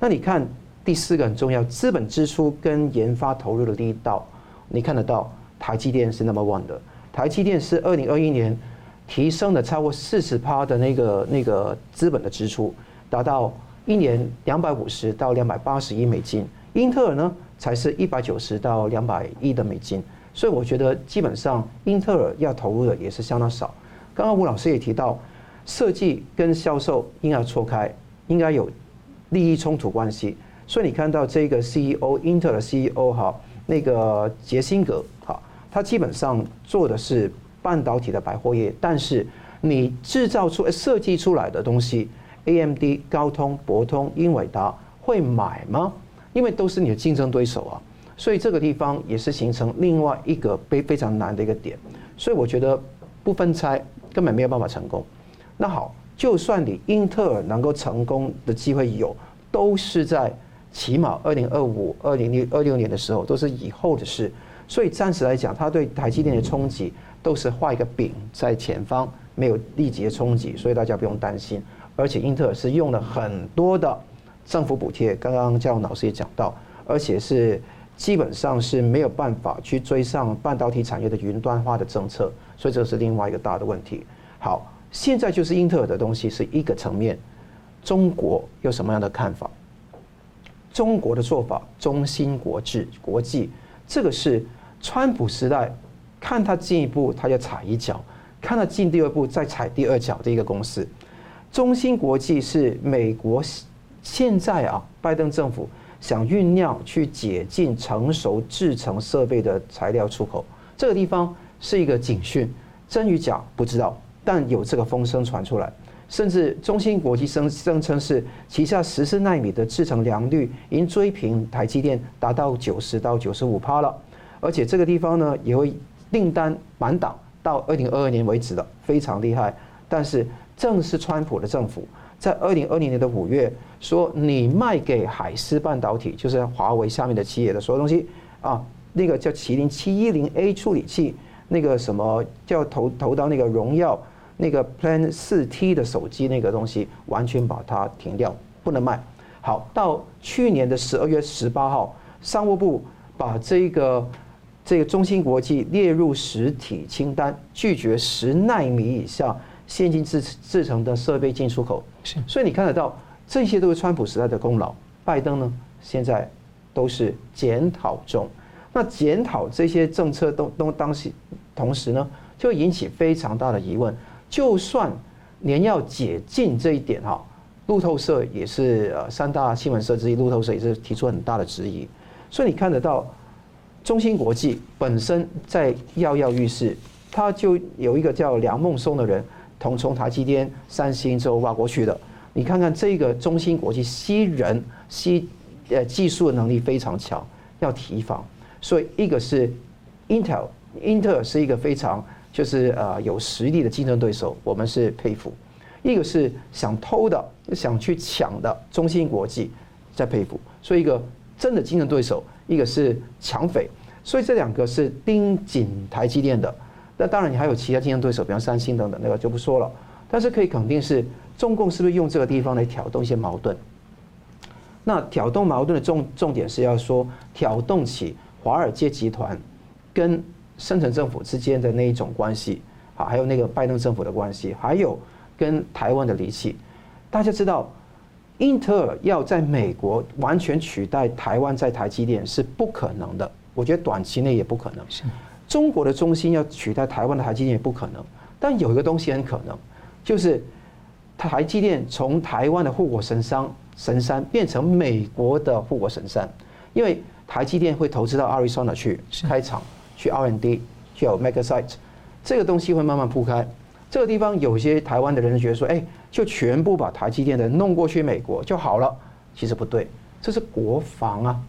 [SPEAKER 3] 那你看第四个很重要，资本支出跟研发投入的第一道，你看得到台积电是 number one 的。台积电是二零二一年提升了超过四十趴的那个那个资本的支出，达到一年两百五十到两百八十亿美金。英特尔呢，才是一百九十到两百亿的美金。所以我觉得基本上英特尔要投入的也是相当少。刚刚吴老师也提到，设计跟销售应该错开，应该有利益冲突关系。所以你看到这个 CEO，英特尔的 CEO 哈，那个杰辛格哈，他基本上做的是半导体的百货业，但是你制造出设计出来的东西，AMD、高通、博通、英伟达会买吗？因为都是你的竞争对手啊，所以这个地方也是形成另外一个非非常难的一个点。所以我觉得不分拆。根本没有办法成功。那好，就算你英特尔能够成功的机会有，都是在起码二零二五、二零二六年的时候，都是以后的事。所以暂时来讲，它对台积电的冲击都是画一个饼在前方，没有立即的冲击，所以大家不用担心。而且英特尔是用了很多的政府补贴，刚刚嘉荣老师也讲到，而且是基本上是没有办法去追上半导体产业的云端化的政策。所以这是另外一个大的问题。好，现在就是英特尔的东西是一个层面，中国有什么样的看法？中国的做法，中芯国际，国际这个是川普时代看他进一步，他要踩一脚；看他进第二步，再踩第二脚的一个公司。中芯国际是美国现在啊，拜登政府想酝酿去解禁成熟制程设备的材料出口，这个地方。是一个警讯，真与假不知道，但有这个风声传出来，甚至中芯国际声声称是旗下十四纳米的制程良率已经追平台积电，达到九十到九十五趴了，而且这个地方呢也会订单满档到二零二二年为止的，非常厉害。但是正是川普的政府在二零二零年的五月说，你卖给海思半导体，就是华为下面的企业的所有东西啊，那个叫麒麟七一零 A 处理器。那个什么叫投投到那个荣耀那个 Plan 四 T 的手机那个东西，完全把它停掉，不能卖。好，到去年的十二月十八号，商务部把这个这个中芯国际列入实体清单，拒绝十纳米以下先进制制成的设备进出口。是，所以你看得到，这些都是川普时代的功劳。拜登呢，现在都是检讨中。那检讨这些政策都都当时。同时呢，就会引起非常大的疑问。就算连要解禁这一点哈，路透社也是呃三大新闻社之一，路透社也是提出很大的质疑。所以你看得到，中芯国际本身在跃跃欲试，他就有一个叫梁孟松的人，同从台积电、三星之后挖过去的。你看看这个中芯国际吸人吸呃技术的能力非常强，要提防。所以一个是 Intel。英特尔是一个非常就是呃有实力的竞争对手，我们是佩服。一个是想偷的、想去抢的中芯国际，在佩服。所以一个真的竞争对手，一个是抢匪。所以这两个是盯紧台积电的。那当然你还有其他竞争对手，比方三星等等，那个就不说了。但是可以肯定是中共是不是用这个地方来挑动一些矛盾？那挑动矛盾的重重点是要说挑动起华尔街集团跟。深层政府之间的那一种关系，啊，还有那个拜登政府的关系，还有跟台湾的离弃。大家知道，英特尔要在美国完全取代台湾在台积电是不可能的，我觉得短期内也不可能。中国的中心要取代台湾的台积电也不可能。但有一个东西很可能，就是台积电从台湾的护国神山神山变成美国的护国神山，因为台积电会投资到 Arizona 去开厂。去 R&D，去有 Mega Site，这个东西会慢慢铺开。这个地方有些台湾的人觉得说，哎，就全部把台积电的弄过去美国就好了。其实不对，这是国防啊！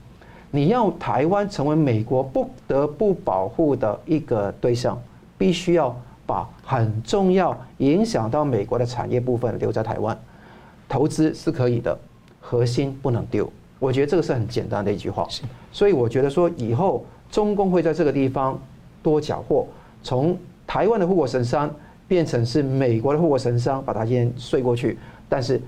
[SPEAKER 3] 你要台湾成为美国不得不保护的一个对象，必须要把很重要影响到美国的产业部分留在台湾。投资是可以的，核心不能丢。我觉得这个是很简单的一句话。所以我觉得说以后中共会在这个地方多缴获，从台湾的护国神山变成是美国的护国神山，把它先睡过去。但是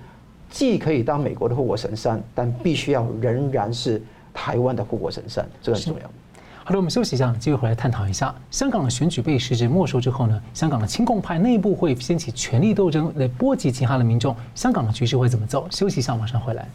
[SPEAKER 3] 既可以当美国的护国神山，但必须要仍然是台湾的护国神山，这个很重要。
[SPEAKER 1] 好的，我们休息一下，继续回来探讨一下香港的选举被实质没收之后呢，香港的亲共派内部会掀起权力斗争来波及其他的民众，香港的局势会怎么走？休息一下，马上回来。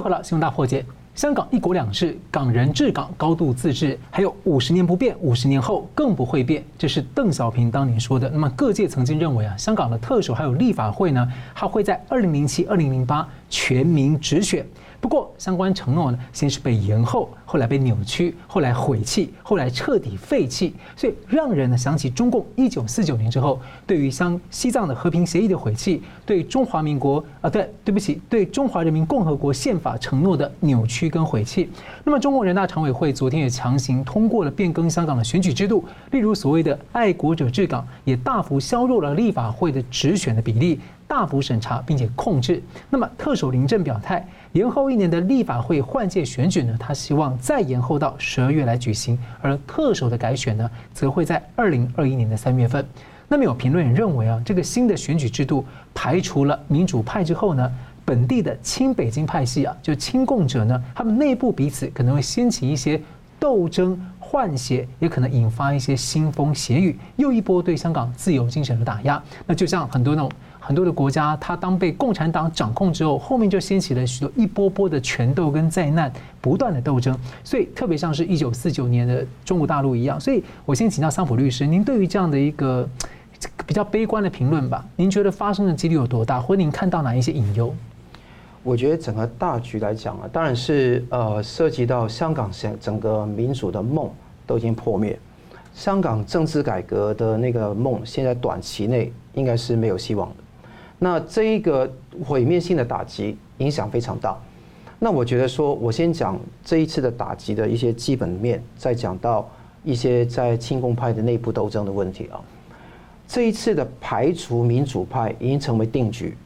[SPEAKER 1] 迎回到新闻大破解。香港一国两制，港人治港，高度自治，还有五十年不变，五十年后更不会变，这是邓小平当年说的。那么各界曾经认为啊，香港的特首还有立法会呢，它会在二零零七、二零零八全民直选。不过，相关承诺呢，先是被延后，后来被扭曲，后来毁弃，后来彻底废弃，所以让人呢想起中共一九四九年之后对于像西藏的和平协议的毁弃，对中华民国啊，对，对不起，对中华人民共和国宪法承诺的扭曲跟毁弃。那么，中共人大常委会昨天也强行通过了变更香港的选举制度，例如所谓的爱国者治港，也大幅削弱了立法会的直选的比例。大幅审查并且控制。那么特首林郑表态，延后一年的立法会换届选举呢，他希望再延后到十二月来举行。而特首的改选呢，则会在二零二一年的三月份。那么有评论也认为啊，这个新的选举制度排除了民主派之后呢，本地的亲北京派系啊，就亲共者呢，他们内部彼此可能会掀起一些斗争。换血也可能引发一些腥风血雨，又一波对香港自由精神的打压。那就像很多那种很多的国家，它当被共产党掌控之后，后面就掀起了许多一波波的权斗跟灾难，不断的斗争。所以特别像是一九四九年的中国大陆一样。所以我先请教桑普律师，您对于这样的一个比较悲观的评论吧，您觉得发生的几率有多大，或者您看到哪一些隐忧？
[SPEAKER 3] 我觉得整个大局来讲啊，当然是呃涉及到香港整整个民主的梦都已经破灭，香港政治改革的那个梦，现在短期内应该是没有希望的。那这一个毁灭性的打击影响非常大。那我觉得说，我先讲这一次的打击的一些基本面，再讲到一些在亲共派的内部斗争的问题啊。这一次的排除民主派已经成为定局。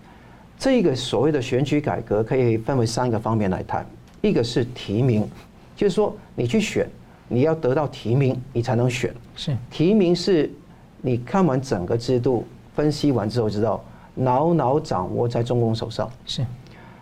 [SPEAKER 3] 这个所谓的选举改革可以分为三个方面来谈，一个是提名，就是说你去选，你要得到提名，你才能选。
[SPEAKER 1] 是
[SPEAKER 3] 提名是，你看完整个制度，分析完之后知道，牢牢掌握在中共手上。
[SPEAKER 1] 是，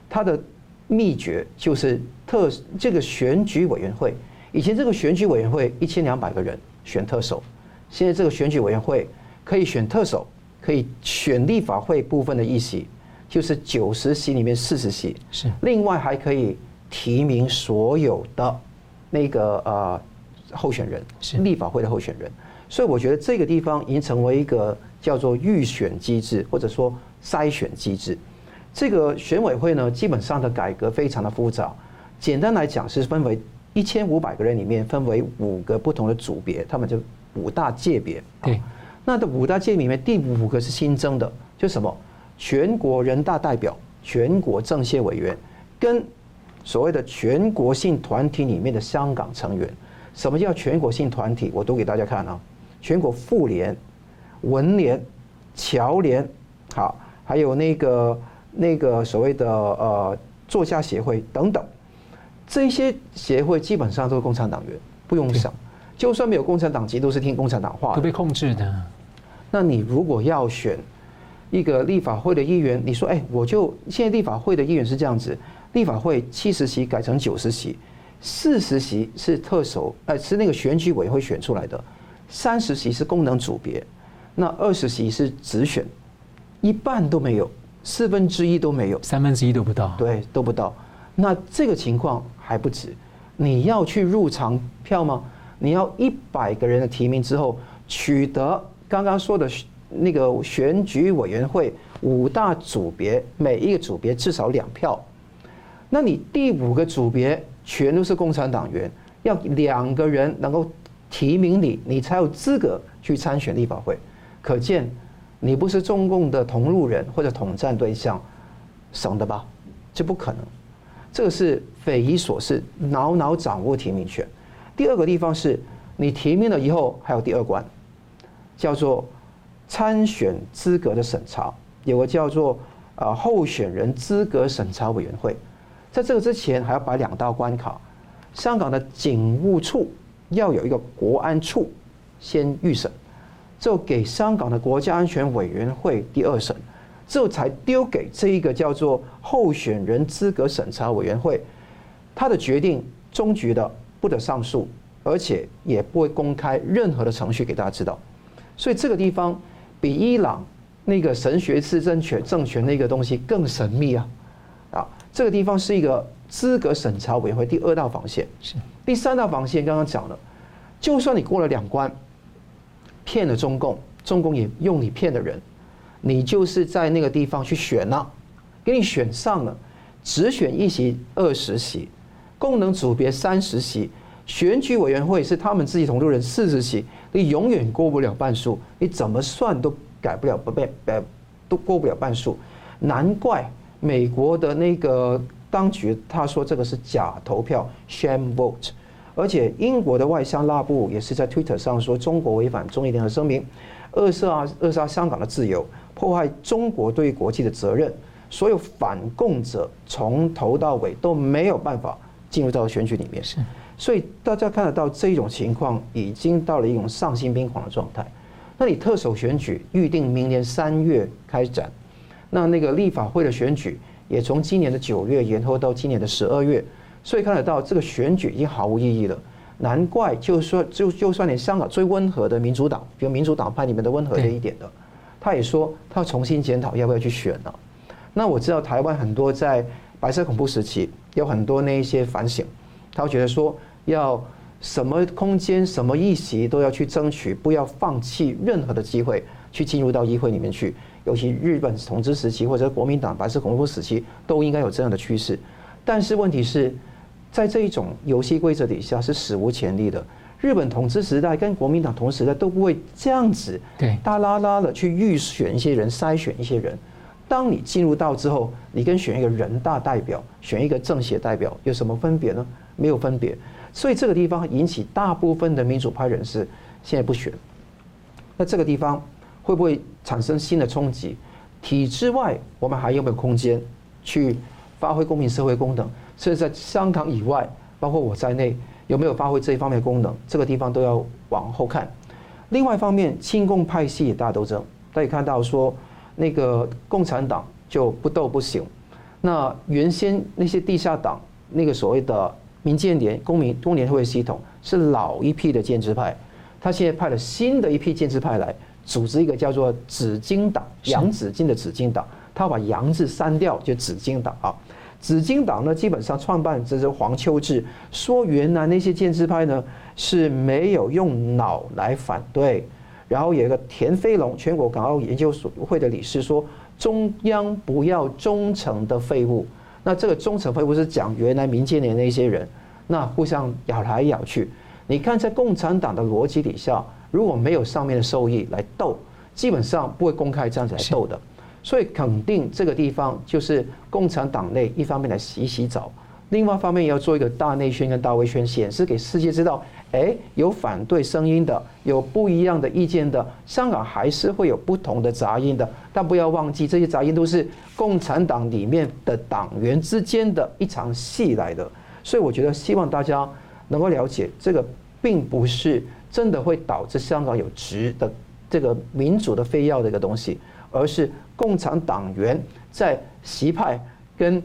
[SPEAKER 3] 他的秘诀就是特这个选举委员会，以前这个选举委员会一千两百个人选特首，现在这个选举委员会可以选特首，可以选立法会部分的议席。就是九十席里面四十席，
[SPEAKER 1] 是
[SPEAKER 3] 另外还可以提名所有的那个呃候选人，是立法会的候选人，所以我觉得这个地方已经成为一个叫做预选机制或者说筛选机制。这个选委会呢，基本上的改革非常的复杂，简单来讲是分为一千五百个人里面分为五个不同的组别，他们就五大界别。
[SPEAKER 1] 对，
[SPEAKER 3] 那这五大界里面第五个是新增的，就什么？全国人大代表、全国政协委员，跟所谓的全国性团体里面的香港成员，什么叫全国性团体？我读给大家看啊，全国妇联、文联、侨联，好，还有那个那个所谓的呃作家协会等等，这些协会基本上都是共产党员，不用想，就算没有共产党籍，都是听共产党话，
[SPEAKER 1] 都被控制的。
[SPEAKER 3] 那你如果要选？一个立法会的议员，你说，哎，我就现在立法会的议员是这样子，立法会七十席改成九十席，四十席是特首，呃，是那个选举委员会选出来的，三十席是功能组别，那二十席是直选，一半都没有，四分之一都没有，
[SPEAKER 1] 三分之一都不到，
[SPEAKER 3] 对，都不到。那这个情况还不止，你要去入场票吗？你要一百个人的提名之后，取得刚刚说的。那个选举委员会五大组别，每一个组别至少两票。那你第五个组别全都是共产党员，要两个人能够提名你，你才有资格去参选立法会。可见你不是中共的同路人或者统战对象，省的吧？这不可能。这个是匪夷所思，牢牢掌握提名权。第二个地方是你提名了以后，还有第二关，叫做参选资格的审查，有个叫做呃候选人资格审查委员会，在这个之前还要把两道关卡，香港的警务处要有一个国安处先预审，之后给香港的国家安全委员会第二审。之后才丢给这一个叫做候选人资格审查委员会，他的决定终局的不得上诉，而且也不会公开任何的程序给大家知道。所以这个地方比伊朗那个神学制政权政权那个东西更神秘啊！啊，这个地方是一个资格审查委员会第二道防线。是第三道防线，刚刚讲了，就算你过了两关，骗了中共，中共也用你骗的人。你就是在那个地方去选了，给你选上了，只选一席二十席，功能组别三十席，选举委员会是他们自己同路人四十席，你永远过不了半数，你怎么算都改不了不变，呃，都过不了半数。难怪美国的那个当局他说这个是假投票 （sham vote），而且英国的外相拉布也是在 Twitter 上说中国违反中英联合声明，扼杀扼杀香港的自由。破坏中国对于国际的责任，所有反共者从头到尾都没有办法进入到选举里面。是，所以大家看得到这种情况已经到了一种丧心病狂的状态。那你特首选举预定明年三月开展，那那个立法会的选举也从今年的九月延后到今年的十二月，所以看得到这个选举已经毫无意义了。难怪就是说，就就算你香港最温和的民主党，比如民主党派里面的温和的一点的。他也说，他要重新检讨要不要去选了。那我知道台湾很多在白色恐怖时期有很多那一些反省，他会觉得说要什么空间、什么议席都要去争取，不要放弃任何的机会去进入到议会里面去。尤其日本统治时期或者国民党白色恐怖时期都应该有这样的趋势。但是问题是在这一种游戏规则底下是史无前例的。日本统治时代跟国民党同时代都不会这样子，对，大拉拉的去预选一些人，筛选一些人。当你进入到之后，你跟选一个人大代表、选一个政协代表有什么分别呢？没有分别。所以这个地方引起大部分的民主派人士现在不选。那这个地方会不会产生新的冲击？体制外，我们还有没有空间去发挥公民社会功能？甚至在香港以外，包括我在内。有没有发挥这一方面的功能？这个地方都要往后看。另外一方面，亲共派系也大斗争，大家看到说，那个共产党就不斗不行。那原先那些地下党，那个所谓的民建联、公民工联会系统，是老一批的建制派，他现在派了新的一批建制派来组织一个叫做紫荆党，洋紫荆的紫荆党，他把“洋”字删掉，就紫荆党啊。紫荆党呢，基本上创办者是黄秋智，说原来那些建制派呢是没有用脑来反对，然后有一个田飞龙，全国港澳研究所会的理事说，中央不要忠诚的废物。那这个忠诚废物是讲原来民建联那些人，那互相咬来咬去。你看在共产党的逻辑底下，如果没有上面的收益来斗，基本上不会公开这样子来斗的。所以肯定这个地方就是共产党内一方面来洗洗澡，另外一方面也要做一个大内宣跟大外宣，显示给世界知道，哎，有反对声音的，有不一样的意见的，香港还是会有不同的杂音的，但不要忘记这些杂音都是共产党里面的党员之间的一场戏来的。所以我觉得希望大家能够了解，这个并不是真的会导致香港有值的这个民主的非要的一个东西，而是。共产党员在习派跟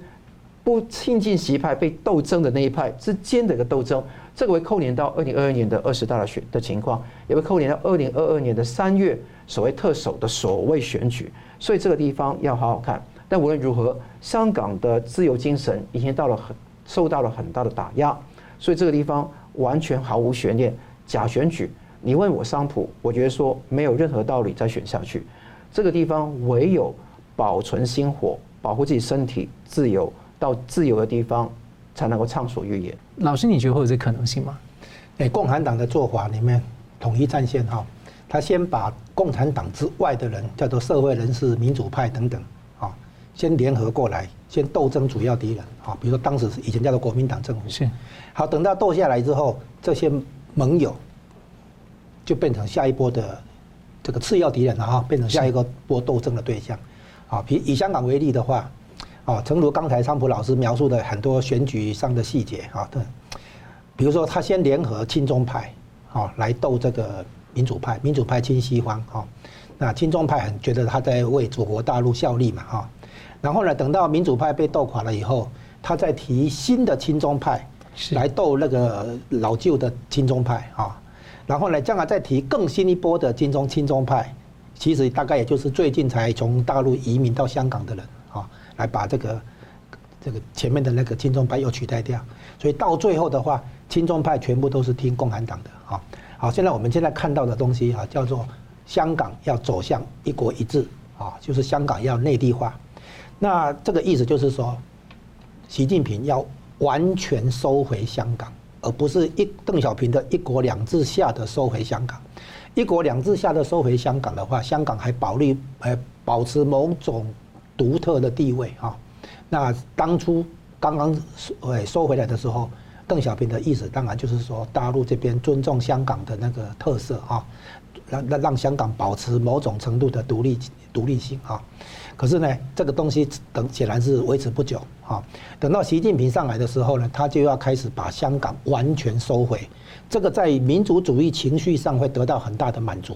[SPEAKER 3] 不亲近习派被斗争的那一派之间的一个斗争，这个会扣连到二零二二年的二十大的选的情况，也会扣连到二零二二年的三月所谓特首的所谓选举，所以这个地方要好好看。但无论如何，香港的自由精神已经到了很受到了很大的打压，所以这个地方完全毫无悬念。假选举，你问我桑普，我觉得说没有任何道理再选下去。这个地方唯有保存心火，保护自己身体自由，到自由的地方才能够畅所欲言。
[SPEAKER 1] 老师，你觉得会有这可能性吗？
[SPEAKER 2] 诶，共产党的做法里面统一战线哈，他先把共产党之外的人叫做社会人士、民主派等等，啊，先联合过来，先斗争主要敌人啊，比如说当时以前叫做国民党政府。
[SPEAKER 1] 是。
[SPEAKER 2] 好，等到斗下来之后，这些盟友就变成下一波的这个次要敌人了哈，变成下一个波斗争的对象。啊，比以香港为例的话，啊，诚如刚才昌普老师描述的很多选举上的细节啊，对，比如说他先联合亲中派，啊，来斗这个民主派，民主派亲西方，哈，那亲中派很觉得他在为祖国大陆效力嘛，哈，然后呢，等到民主派被斗垮了以后，他再提新的亲中派来斗那个老旧的亲中派，啊，然后呢，将来再提更新一波的亲中亲中派。其实大概也就是最近才从大陆移民到香港的人啊，来把这个这个前面的那个亲中派又取代掉，所以到最后的话，亲中派全部都是听共产党的啊。好，现在我们现在看到的东西啊，叫做香港要走向一国一制啊，就是香港要内地化。那这个意思就是说，习近平要完全收回香港，而不是一邓小平的一国两制下的收回香港。一国两制下的收回香港的话，香港还保利呃保持某种独特的地位啊。那当初刚刚收收回来的时候，邓小平的意思当然就是说，大陆这边尊重香港的那个特色啊，让让让香港保持某种程度的独立独立性啊。可是呢，这个东西等显然是维持不久啊。等到习近平上来的时候呢，他就要开始把香港完全收回。这个在民族主义情绪上会得到很大的满足，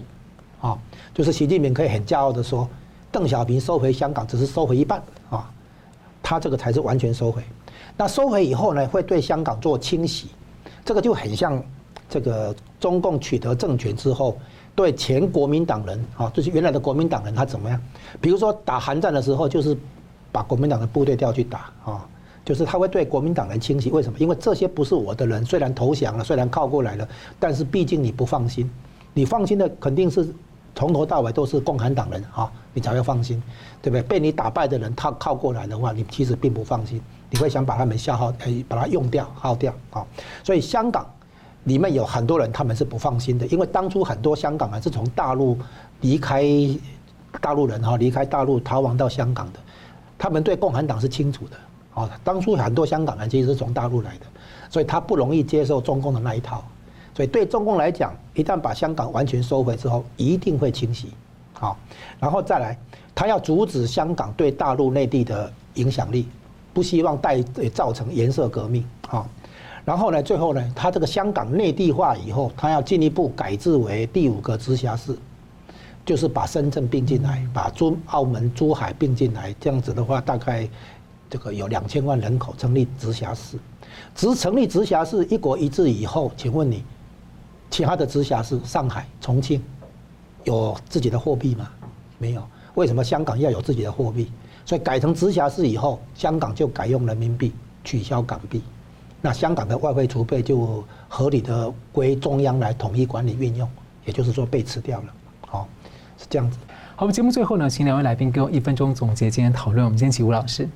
[SPEAKER 2] 啊，就是习近平可以很骄傲的说，邓小平收回香港只是收回一半，啊，他这个才是完全收回。那收回以后呢，会对香港做清洗，这个就很像这个中共取得政权之后，对前国民党人，啊，就是原来的国民党人他怎么样？比如说打韩战的时候，就是把国民党的部队调去打，啊。就是他会对国民党人清洗，为什么？因为这些不是我的人，虽然投降了，虽然靠过来了，但是毕竟你不放心，你放心的肯定是从头到尾都是共产党人啊，你才会放心，对不对？被你打败的人，他靠过来的话，你其实并不放心，你会想把他们消耗，哎，把它用掉、耗掉啊。所以香港里面有很多人，他们是不放心的，因为当初很多香港人是从大陆离开，大陆人哈离开大陆逃亡到香港的，他们对共产党是清楚的。哦，当初很多香港人其实是从大陆来的，所以他不容易接受中共的那一套，所以对中共来讲，一旦把香港完全收回之后，一定会清洗，好，然后再来，他要阻止香港对大陆内地的影响力，不希望带造成颜色革命，好，然后呢，最后呢，他这个香港内地化以后，他要进一步改制为第五个直辖市，就是把深圳并进来，把珠澳门、珠海并进来，这样子的话，大概。这个有两千万人口成立直辖市，直成立直辖市一国一制以后，请问你，其他的直辖市上海、重庆有自己的货币吗？没有。为什么香港要有自己的货币？所以改成直辖市以后，香港就改用人民币，取消港币，那香港的外汇储备就合理的归中央来统一管理运用，也就是说被吃掉了。好，是这样子。
[SPEAKER 1] 好，我们节目最后呢，请两位来宾给我一分钟总结今天讨论。我们先请吴老师。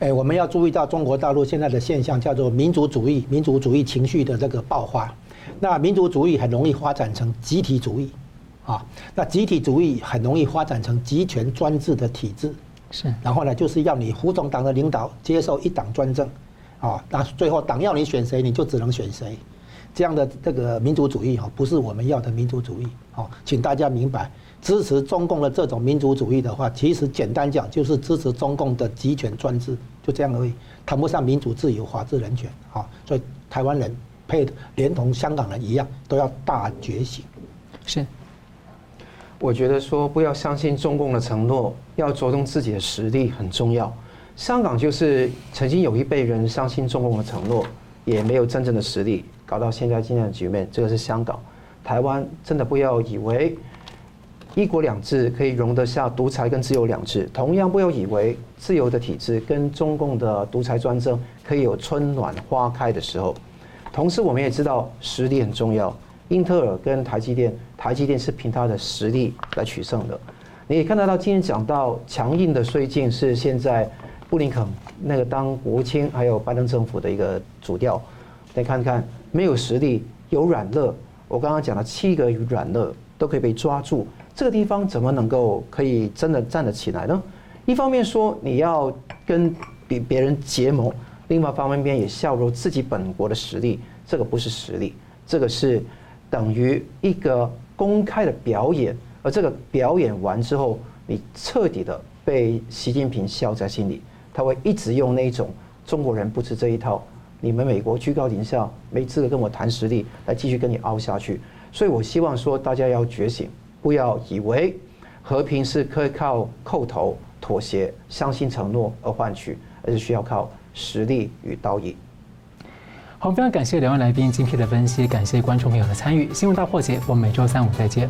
[SPEAKER 2] 哎，我们要注意到中国大陆现在的现象，叫做民族主义、民族主义情绪的这个爆发。那民族主义很容易发展成集体主义，啊，那集体主义很容易发展成集权专制的体制。是，然后呢，就是要你服从党的领导，接受一党专政，啊，那最后党要你选谁，你就只能选谁。这样的这个民族主义哈，不是我们要的民族主义。哦，请大家明白。支持中共的这种民族主义的话，其实简单讲就是支持中共的集权专制，就这样而已，谈不上民主、自由、法治、人权啊。所以台湾人配连同香港人一样，都要大觉醒。
[SPEAKER 1] 是，
[SPEAKER 3] 我觉得说不要相信中共的承诺，要着重自己的实力很重要。香港就是曾经有一辈人相信中共的承诺，也没有真正的实力，搞到现在今天的局面。这个是香港，台湾真的不要以为。一国两制可以容得下独裁跟自由两制，同样不要以为自由的体制跟中共的独裁专政可以有春暖花开的时候。同时，我们也知道实力很重要。英特尔跟台积电，台积电是凭它的实力来取胜的。你也看得到，今天讲到强硬的绥靖是现在布林肯那个当国务卿，还有拜登政府的一个主调。再看看，没有实力，有软肋。我刚刚讲了七个软肋都可以被抓住。这个地方怎么能够可以真的站得起来呢？一方面说你要跟比别人结盟，另外一方面也削弱自己本国的实力，这个不是实力，这个是等于一个公开的表演，而这个表演完之后，你彻底的被习近平笑在心里，他会一直用那种中国人不吃这一套，你们美国居高临下，没资格跟我谈实力，来继续跟你凹下去。所以我希望说，大家要觉醒，不要以为和平是可以靠叩头、妥协、相信承诺而换取，而是需要靠实力与道义。
[SPEAKER 1] 好，非常感谢两位来宾精辟的分析，感谢观众朋友的参与。新闻大破解，我们每周三五再见。